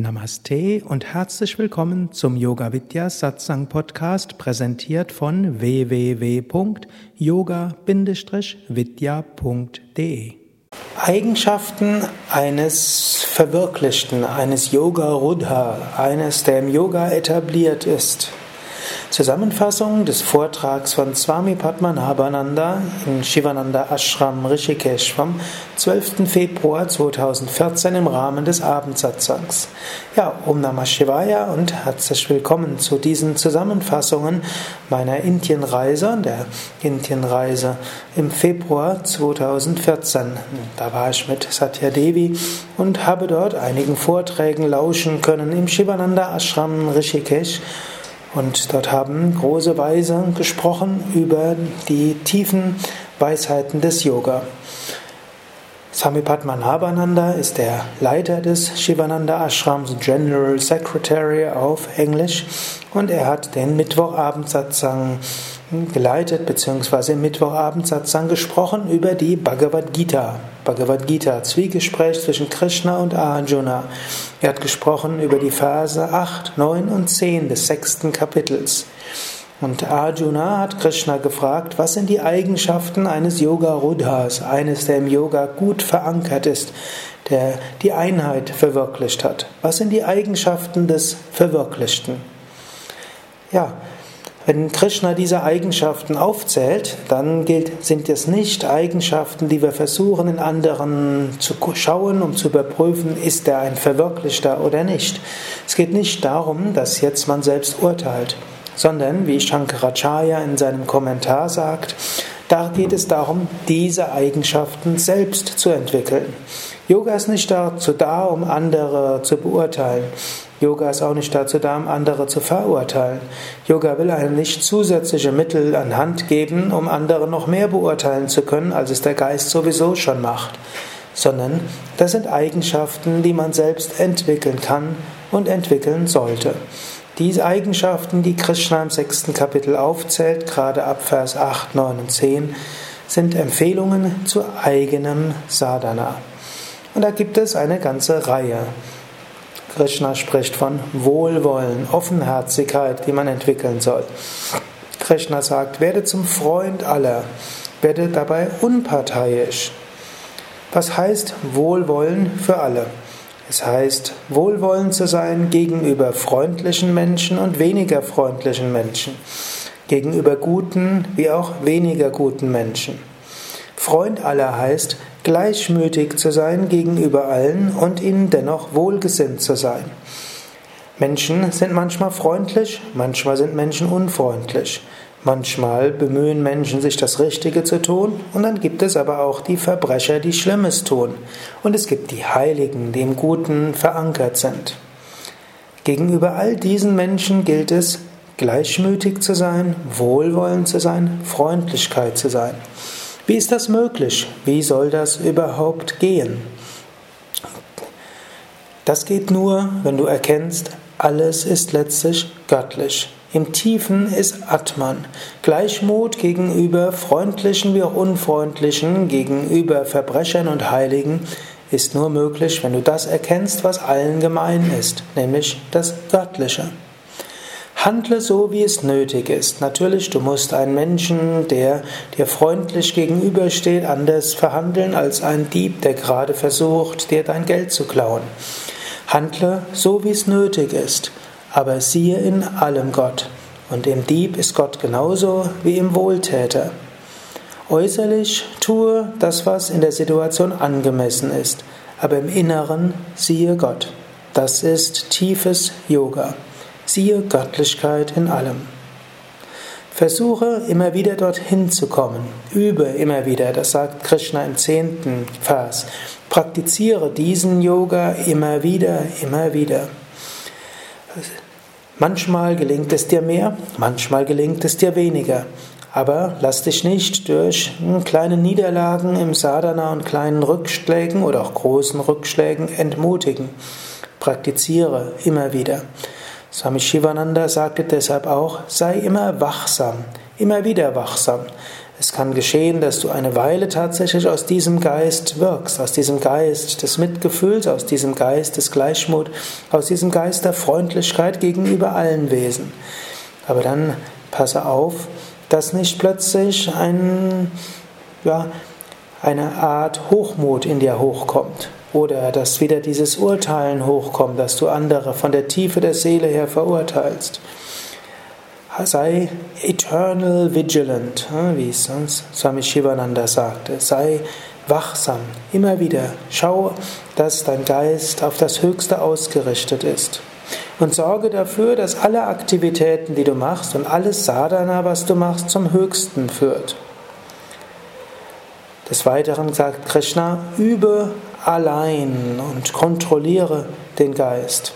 Namaste und herzlich willkommen zum Yoga Vidya Satsang Podcast, präsentiert von www.yoga-vidya.de. Eigenschaften eines Verwirklichten, eines Yoga Rudha, eines, der im Yoga etabliert ist. Zusammenfassung des Vortrags von Swami Padmanabhananda in Shivananda Ashram Rishikesh vom 12. Februar 2014 im Rahmen des Abendsatsangs. Ja, Om Namah Shivaya und herzlich willkommen zu diesen Zusammenfassungen meiner Indienreise, der Indienreise im Februar 2014. Da war ich mit Satya Devi und habe dort einigen Vorträgen lauschen können im Shivananda Ashram Rishikesh und dort haben große Weise gesprochen über die tiefen Weisheiten des Yoga. Swami Padmanabhananda ist der Leiter des Shivananda Ashrams, General Secretary auf Englisch, und er hat den Mittwochabendsatzang geleitet, beziehungsweise im Mittwochabendsatzang gesprochen über die Bhagavad Gita. Bhagavad Gita, Zwiegespräch zwischen Krishna und Arjuna. Er hat gesprochen über die Verse 8, 9 und 10 des sechsten Kapitels. Und Arjuna hat Krishna gefragt, was sind die Eigenschaften eines Yoga Rudhas, eines, der im Yoga gut verankert ist, der die Einheit verwirklicht hat. Was sind die Eigenschaften des Verwirklichten? Ja, wenn Krishna diese Eigenschaften aufzählt, dann gilt, sind es nicht Eigenschaften, die wir versuchen in anderen zu schauen, um zu überprüfen, ist er ein Verwirklichter oder nicht. Es geht nicht darum, dass jetzt man selbst urteilt sondern, wie Shankaracharya in seinem Kommentar sagt, da geht es darum, diese Eigenschaften selbst zu entwickeln. Yoga ist nicht dazu da, um andere zu beurteilen. Yoga ist auch nicht dazu da, um andere zu verurteilen. Yoga will einem nicht zusätzliche Mittel an Hand geben, um andere noch mehr beurteilen zu können, als es der Geist sowieso schon macht. Sondern das sind Eigenschaften, die man selbst entwickeln kann und entwickeln sollte. Diese Eigenschaften, die Krishna im sechsten Kapitel aufzählt, gerade ab Vers 8, 9 und 10, sind Empfehlungen zu eigenem Sadhana. Und da gibt es eine ganze Reihe. Krishna spricht von Wohlwollen, Offenherzigkeit, die man entwickeln soll. Krishna sagt, werde zum Freund aller, werde dabei unparteiisch. Was heißt Wohlwollen für alle? Es heißt, wohlwollend zu sein gegenüber freundlichen Menschen und weniger freundlichen Menschen, gegenüber guten wie auch weniger guten Menschen. Freund aller heißt, gleichmütig zu sein gegenüber allen und ihnen dennoch wohlgesinnt zu sein. Menschen sind manchmal freundlich, manchmal sind Menschen unfreundlich. Manchmal bemühen Menschen sich das Richtige zu tun und dann gibt es aber auch die Verbrecher, die Schlimmes tun. Und es gibt die Heiligen, die im Guten verankert sind. Gegenüber all diesen Menschen gilt es, gleichmütig zu sein, wohlwollend zu sein, Freundlichkeit zu sein. Wie ist das möglich? Wie soll das überhaupt gehen? Das geht nur, wenn du erkennst, alles ist letztlich göttlich. Im Tiefen ist Atman. Gleichmut gegenüber freundlichen wie auch unfreundlichen, gegenüber Verbrechern und Heiligen ist nur möglich, wenn du das erkennst, was allen gemein ist, nämlich das Göttliche. Handle so, wie es nötig ist. Natürlich, du musst einen Menschen, der dir freundlich gegenübersteht, anders verhandeln als ein Dieb, der gerade versucht, dir dein Geld zu klauen. Handle so, wie es nötig ist aber siehe in allem Gott. Und im Dieb ist Gott genauso wie im Wohltäter. Äußerlich tue das, was in der Situation angemessen ist, aber im Inneren siehe Gott. Das ist tiefes Yoga. Siehe Göttlichkeit in allem. Versuche immer wieder dorthin zu kommen. Übe immer wieder, das sagt Krishna im zehnten Vers. Praktiziere diesen Yoga immer wieder, immer wieder. Manchmal gelingt es dir mehr, manchmal gelingt es dir weniger. Aber lass dich nicht durch kleine Niederlagen im Sadhana und kleinen Rückschlägen oder auch großen Rückschlägen entmutigen. Praktiziere immer wieder. Swami Shivananda sagte deshalb auch, sei immer wachsam, immer wieder wachsam. Es kann geschehen, dass du eine Weile tatsächlich aus diesem Geist wirkst, aus diesem Geist des Mitgefühls, aus diesem Geist des Gleichmut, aus diesem Geist der Freundlichkeit gegenüber allen Wesen. Aber dann passe auf, dass nicht plötzlich ein, ja, eine Art Hochmut in dir hochkommt oder dass wieder dieses Urteilen hochkommt, dass du andere von der Tiefe der Seele her verurteilst sei eternal vigilant, wie es Swami Shivananda sagte, sei wachsam, immer wieder. Schau, dass dein Geist auf das Höchste ausgerichtet ist. Und sorge dafür, dass alle Aktivitäten, die du machst und alles Sadhana, was du machst, zum Höchsten führt. Des Weiteren sagt Krishna, übe allein und kontrolliere den Geist.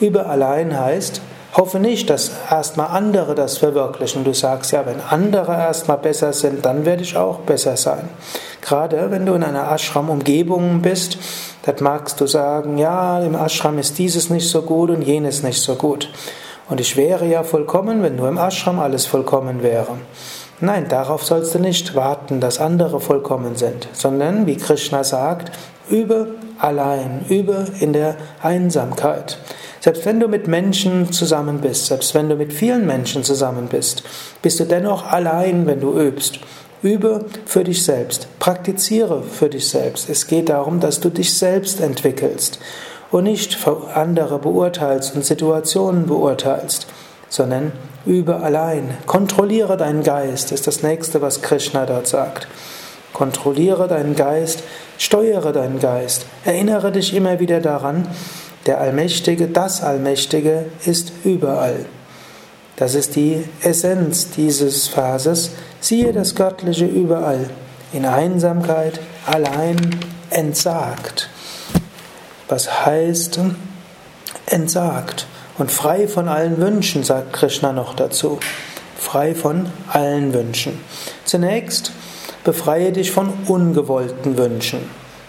Übe allein heißt, Hoffe nicht, dass erstmal andere das verwirklichen. Du sagst ja, wenn andere erstmal besser sind, dann werde ich auch besser sein. Gerade wenn du in einer Ashram-Umgebung bist, dann magst du sagen, ja, im Ashram ist dieses nicht so gut und jenes nicht so gut. Und ich wäre ja vollkommen, wenn nur im Ashram alles vollkommen wäre. Nein, darauf sollst du nicht warten, dass andere vollkommen sind, sondern, wie Krishna sagt, übe allein, übe in der Einsamkeit. Selbst wenn du mit Menschen zusammen bist, selbst wenn du mit vielen Menschen zusammen bist, bist du dennoch allein, wenn du übst. Übe für dich selbst, praktiziere für dich selbst. Es geht darum, dass du dich selbst entwickelst und nicht andere beurteilst und Situationen beurteilst, sondern übe allein. Kontrolliere deinen Geist, ist das nächste, was Krishna dort sagt. Kontrolliere deinen Geist, steuere deinen Geist, erinnere dich immer wieder daran, der Allmächtige, das Allmächtige ist überall. Das ist die Essenz dieses Phases. Siehe das Göttliche überall, in Einsamkeit, allein, entsagt. Was heißt entsagt und frei von allen Wünschen, sagt Krishna noch dazu. Frei von allen Wünschen. Zunächst befreie dich von ungewollten Wünschen.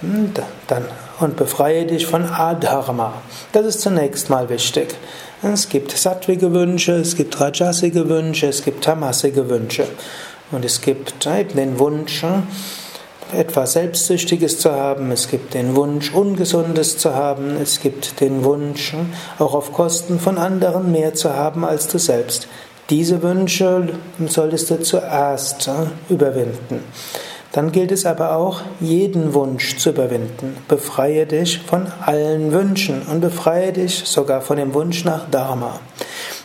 Hm, dann und befreie dich von Adharma. Das ist zunächst mal wichtig. Es gibt sattvige Wünsche, es gibt rajasige Wünsche, es gibt tamasige Wünsche. Und es gibt eben den Wunsch, etwas Selbstsüchtiges zu haben, es gibt den Wunsch, Ungesundes zu haben, es gibt den Wunsch, auch auf Kosten von anderen mehr zu haben als du selbst. Diese Wünsche solltest du zuerst überwinden. Dann gilt es aber auch, jeden Wunsch zu überwinden. Befreie dich von allen Wünschen und befreie dich sogar von dem Wunsch nach Dharma.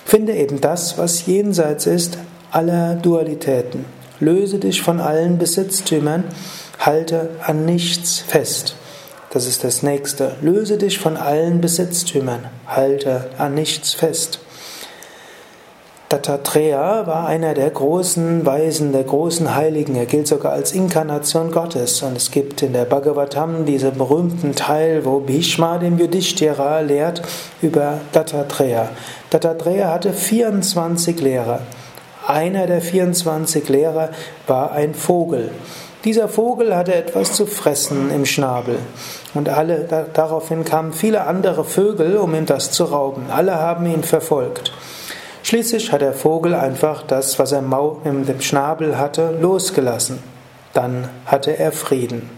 Finde eben das, was jenseits ist, aller Dualitäten. Löse dich von allen Besitztümern, halte an nichts fest. Das ist das nächste. Löse dich von allen Besitztümern, halte an nichts fest. Dattatreya war einer der großen Weisen, der großen Heiligen. Er gilt sogar als Inkarnation Gottes. Und es gibt in der Bhagavatam diesen berühmten Teil, wo Bhishma dem Yudhishthira lehrt über Dattatreya. Dattatreya hatte 24 Lehrer. Einer der 24 Lehrer war ein Vogel. Dieser Vogel hatte etwas zu fressen im Schnabel. Und alle, daraufhin kamen viele andere Vögel, um ihm das zu rauben. Alle haben ihn verfolgt. Schließlich hat der Vogel einfach das, was er im Schnabel hatte, losgelassen. Dann hatte er Frieden.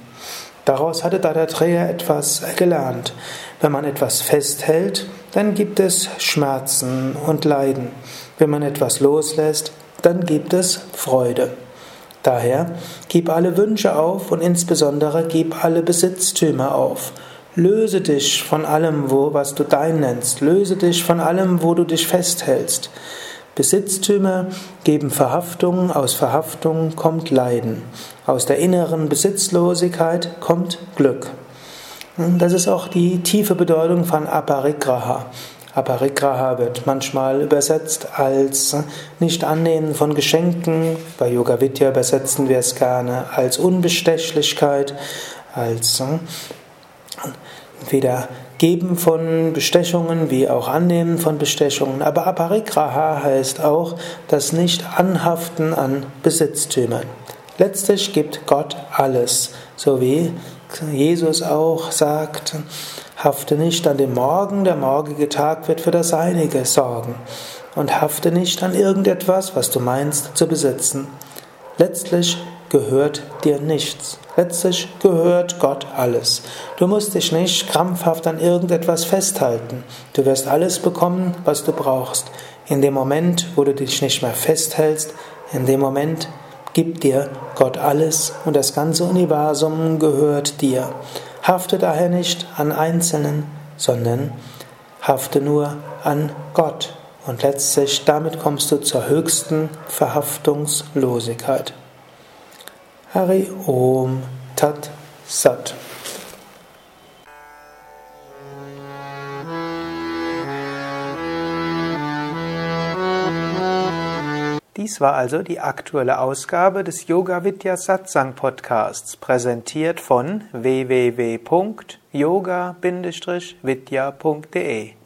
Daraus hatte Dattatreya etwas gelernt. Wenn man etwas festhält, dann gibt es Schmerzen und Leiden. Wenn man etwas loslässt, dann gibt es Freude. Daher gib alle Wünsche auf und insbesondere gib alle Besitztümer auf. Löse dich von allem, wo, was du dein nennst. Löse dich von allem, wo du dich festhältst. Besitztümer geben Verhaftung, aus Verhaftung kommt Leiden. Aus der inneren Besitzlosigkeit kommt Glück. Das ist auch die tiefe Bedeutung von Aparigraha. Aparigraha wird manchmal übersetzt als nicht annehmen von Geschenken. Bei Yoga Vidya übersetzen wir es gerne als Unbestechlichkeit, als Weder Geben von Bestechungen wie auch Annehmen von Bestechungen. Aber Aparigraha heißt auch das Nicht-Anhaften an Besitztümern. Letztlich gibt Gott alles, so wie Jesus auch sagt, hafte nicht an dem Morgen, der morgige Tag wird für das Seinige sorgen. Und hafte nicht an irgendetwas, was du meinst zu besitzen. Letztlich gehört dir nichts. Letztlich gehört Gott alles. Du musst dich nicht krampfhaft an irgendetwas festhalten. Du wirst alles bekommen, was du brauchst. In dem Moment, wo du dich nicht mehr festhältst, in dem Moment gibt dir Gott alles und das ganze Universum gehört dir. Hafte daher nicht an Einzelnen, sondern hafte nur an Gott. Und letztlich damit kommst du zur höchsten Verhaftungslosigkeit. Hari Om Tat Sat. Dies war also die aktuelle Ausgabe des Yoga Vidya Satsang Podcasts, präsentiert von www.yoga-vidya.de